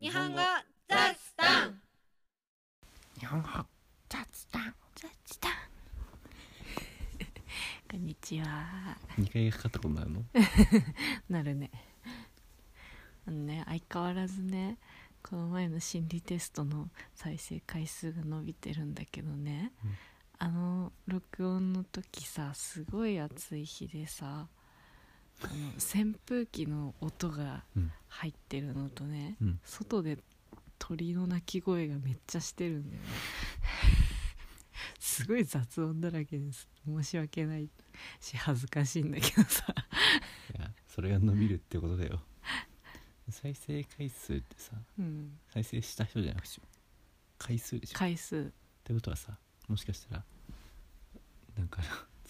日本語雑談。日本語雑談。雑談。こんにちは。二回かかったことなるの？なるね。あのね相変わらずねこの前の心理テストの再生回数が伸びてるんだけどね、うん。あの録音の時さすごい暑い日でさ扇風機の音がうん。入ってるのとね、うん。外で鳥の鳴き声がめっちゃしてるんだよね。すごい雑音だらけです。申し訳ないし恥ずかしいんだけどさ。いやそれが伸びるってことだよ。再生回数ってさうん。再生した人じゃなくて回数でしょ。っ回数。てことはさもしかしたらなんか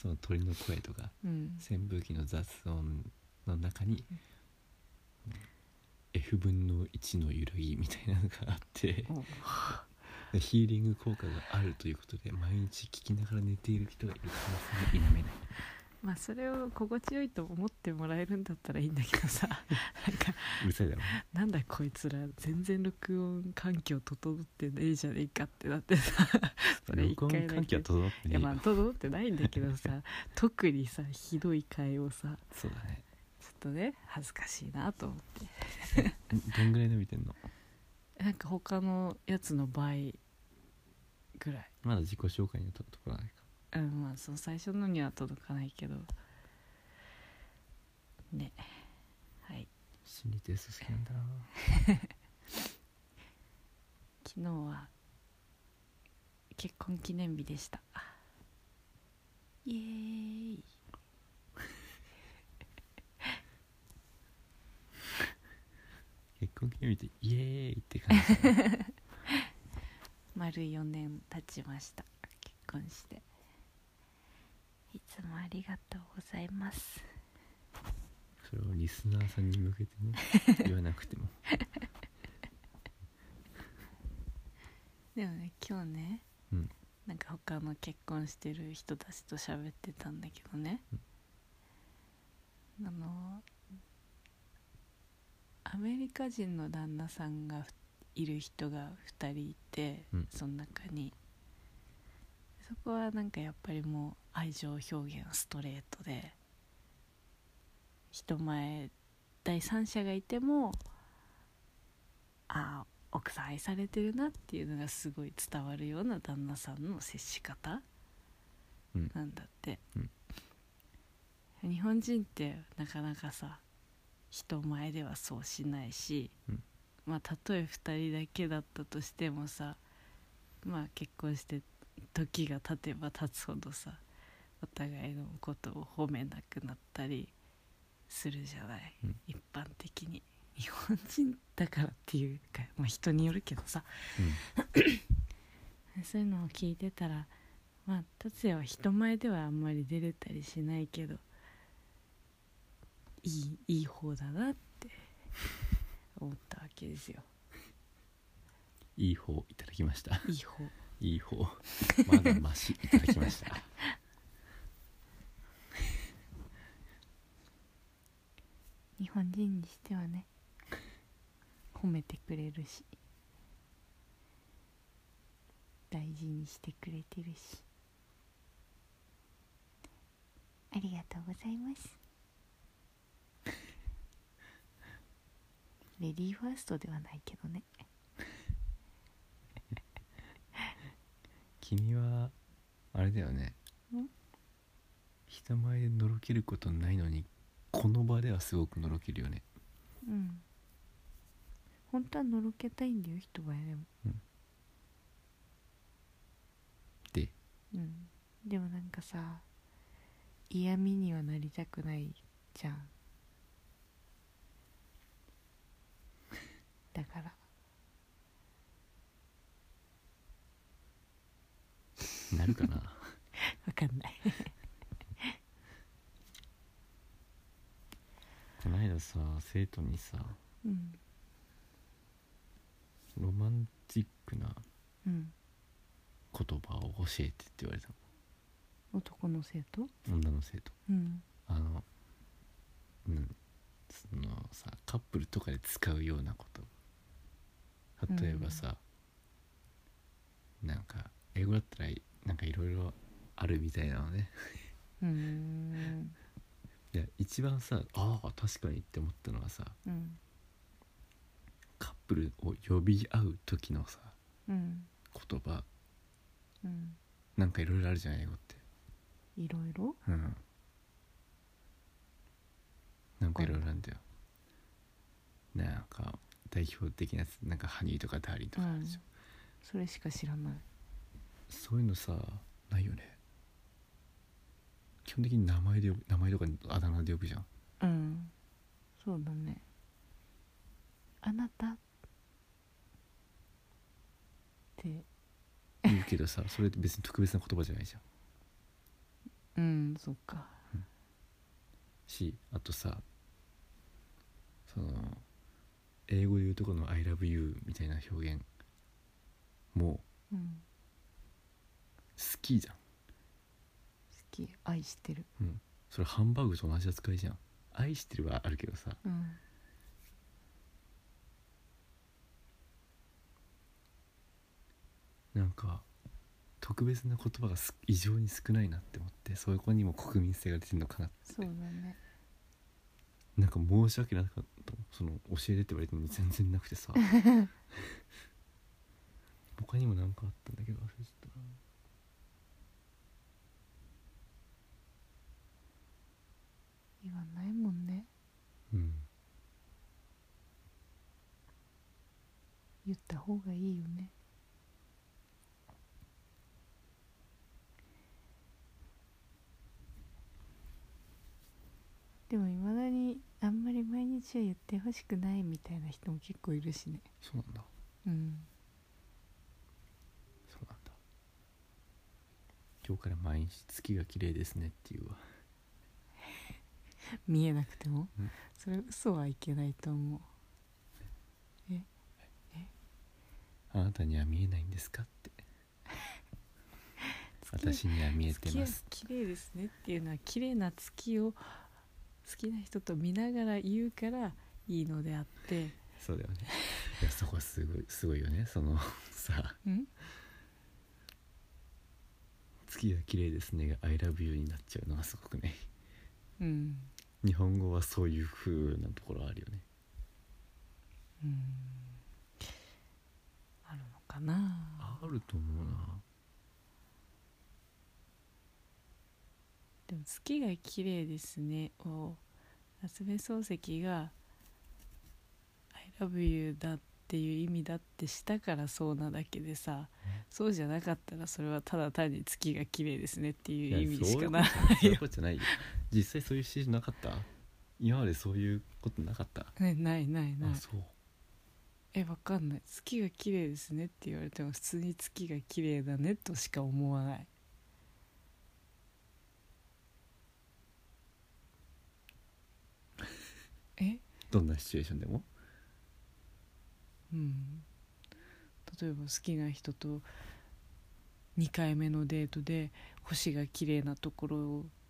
その鳥の声とかうん。扇風機の雑音の中に F 分の1の揺らぎみたいなのがあってお ヒーリング効果があるということで毎日聞きながら寝ている人がいる可能性も否めないまあそれを心地よいと思ってもらえるんだったらいいんだけどさ。なんかうるさいだろ。なんだこいつら全然録音環境整ってねえじゃねえかってなってさ。それ一録音回だけ。環境は整ってねえよ。いやまあ整ってないんだけどさ。特にさひどい回をさ。そうだね。ちょっとね恥ずかしいなと思って。んどんぐらい伸びてんの？なんか他のやつの倍ぐらい。まだ自己紹介にとところないかうんまあその最初のには届かないけど。ね。はい。心理テスト好きなんだな。昨日は結婚記念日でした。イエーイ。結婚記念日ってイエーイって感じ 丸4年経ちました。結婚していつもありがとうございます。それをリスナーさんに向けてね 言わなくても。でもね今日ね、うん。なんか他の結婚してる人たちと喋ってたんだけどね、あのアメリカ人の旦那さんがいる人が2人いて、うん。その中にそこはなんかやっぱりもう愛情表現ストレートで人前第三者がいてもああ奥さん愛されてるなっていうのがすごい伝わるような旦那さんの接し方うん。なんだって、日本人ってなかなかさ人前ではそうしないし、うん。まあたとえ2人だけだったとしてもさまあ結婚して時が経てば経つほどさお互いのことを褒めなくなったりするじゃない、うん。一般的に。日本人だからっていうか、まあ、人によるけどさ。そういうのを聞いてたらまあ達也は人前ではあんまり出れたりしないけどいいいい方だなって思ったわけですよ。いい方いただきました。いい方いい方。まだマシ。いただきました。日本人にしてはね。褒めてくれるし。大事にしてくれてるし。ありがとうございます。レディーファーストではないけどね君はあれだよね。ん？人前でのろけることないのにこの場ではすごくのろけるよね。うん。本当はのろけたいんだよ人前でも。で？うん。でもなんかさ嫌味にはなりたくないじゃんだからなるかな。わかんない。この間さ生徒にさうん。ロマンチックなうん。言葉を教えてって言われた男の生徒？の女の生徒。うん。あのうんそのさカップルとかで使うようなこと。例えばさ、なんか英語だったらなんかいろいろあるみたいなのね。うーん。いや一番さああ確かにって思ったのはさうん。カップルを呼び合う時のさうん。言葉うんなんかいろいろあるじゃん英語って。いろいろ？うん。なんかいろいろあるんだよ。なんか代表的なやつなんかハニーとかダーリンとかあるでしょ、それしか知らないそういうのさないよね。基本的に名前で名前とかあだ名で呼ぶじゃん。うん。そうだね。あなた？って。言うけどさそれって別に特別な言葉じゃないじゃん。うんそっか。しあとさその英語で言うとこの「I love you」みたいな表現もううん。好きじゃん、好き愛してる。うん、それハンバーグと同じ扱いじゃん。愛してるはあるけどさ。うん。なんか特別な言葉がす異常に少ないなって思ってそこにも国民性が出てるのかなって。そうだね。なんか申し訳なかったその教えてって言われても全然なくてさ。他にも何かあったんだけど忘れちゃったな言わないもんねうん言った方がいいよねでもいまだにあんまり毎日は言ってほしくないみたいな人も結構いるしねそうなんだうんそうなんだ今日から毎日月が綺麗ですねっていうわ見えなくても、うんそれ嘘はいけないと思うあなたには見えないんですか？って。私には見えて月はます綺麗ですねっていうのは綺麗な月を好きな人と見ながら言うからいいのであって。そうだよね。いやそこはすごいすごいよね。その さん？月が綺麗ですね。が「I love you」になっちゃうのがすごくね。うん。日本語はそういう風なところあるよね。うんかな。あると思うな。でも月が綺麗ですね。を夏目漱石が「I love you」だっていう意味だってしたからそうなだけでさそうじゃなかったらそれはただ単に月が綺麗ですねっていう意味しかないそういうことじゃないよ。実際そういうシーンなかった？今までそういうことなかった？ねないないない。あそうえわかんない。月が綺麗ですねって言われても普通に月が綺麗だねとしか思わない。え？どんなシチュエーションでも？うん。例えば好きな人と2回目のデートで星が綺麗なところ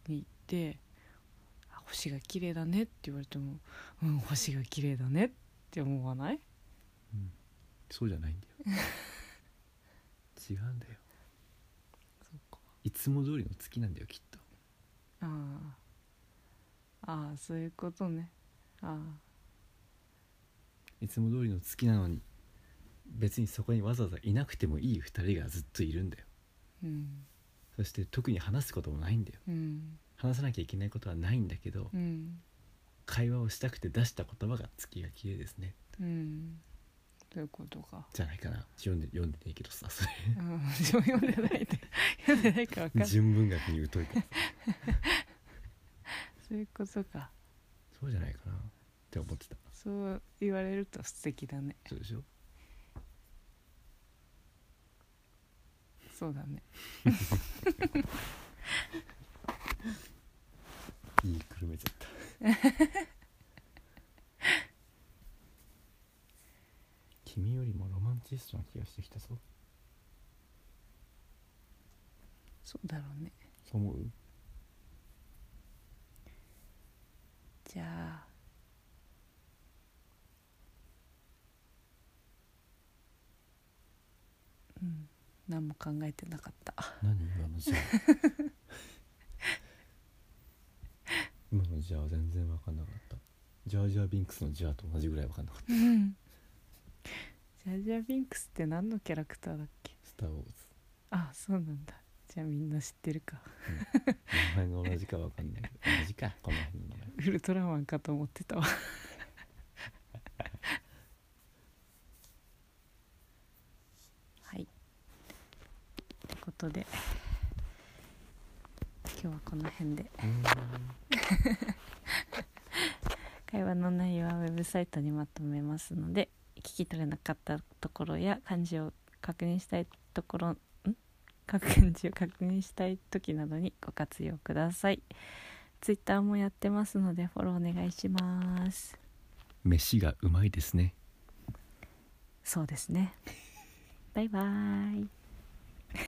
に行って「あ星が綺麗だね」って言われても「うん星が綺麗だね」って思わない？そうじゃないんだよ。違うんだよ。そうか。いつも通りの月なんだよきっと。ああああそういうことね。あいつも通りの月なのに別にそこにわざわざいなくてもいい二人がずっといるんだよ。あうん。そして特に話すこともないんだよ。うん。話さなきゃいけないことはないんだけど、うん。会話をしたくて出した言葉が月が綺麗ですね。うんそういうことか。じゃないかな。読んで読んでねえけどさそれ。うん。でも読んでないんで読んでないか分かんない。純文学に疎いから。さ そういうことか。そうじゃないかな。って思ってた。そう言われると素敵だね。そうでしょ？そうだね。いいくるめちゃった君よりもロマンチストな気がしてきたぞ。そうだろうね。そう思う？じゃあ。何も考えてなかった。何？今のじゃあ。今のじゃあ全然分かんなかった。ジャージャービンクスのジャーと同じぐらい分かんなかった。うんジャージャービンクスって何のキャラクターだっけ？スター・ウォーズ。あそうなんだ。じゃあみんな知ってるか。名前が同じか分かんないけど。同じか。この辺の名前。ウルトラマンかと思ってたわ。はい。ってことで。今日はこの辺で。会話の内容はウェブサイトにまとめますので聞き取れなかったところや漢字を確認したいところん？漢字を確認したい時などにご活用ください。ツイッターもやってますのでフォローお願いします。飯がうまいですね。そうですね。バイバーイ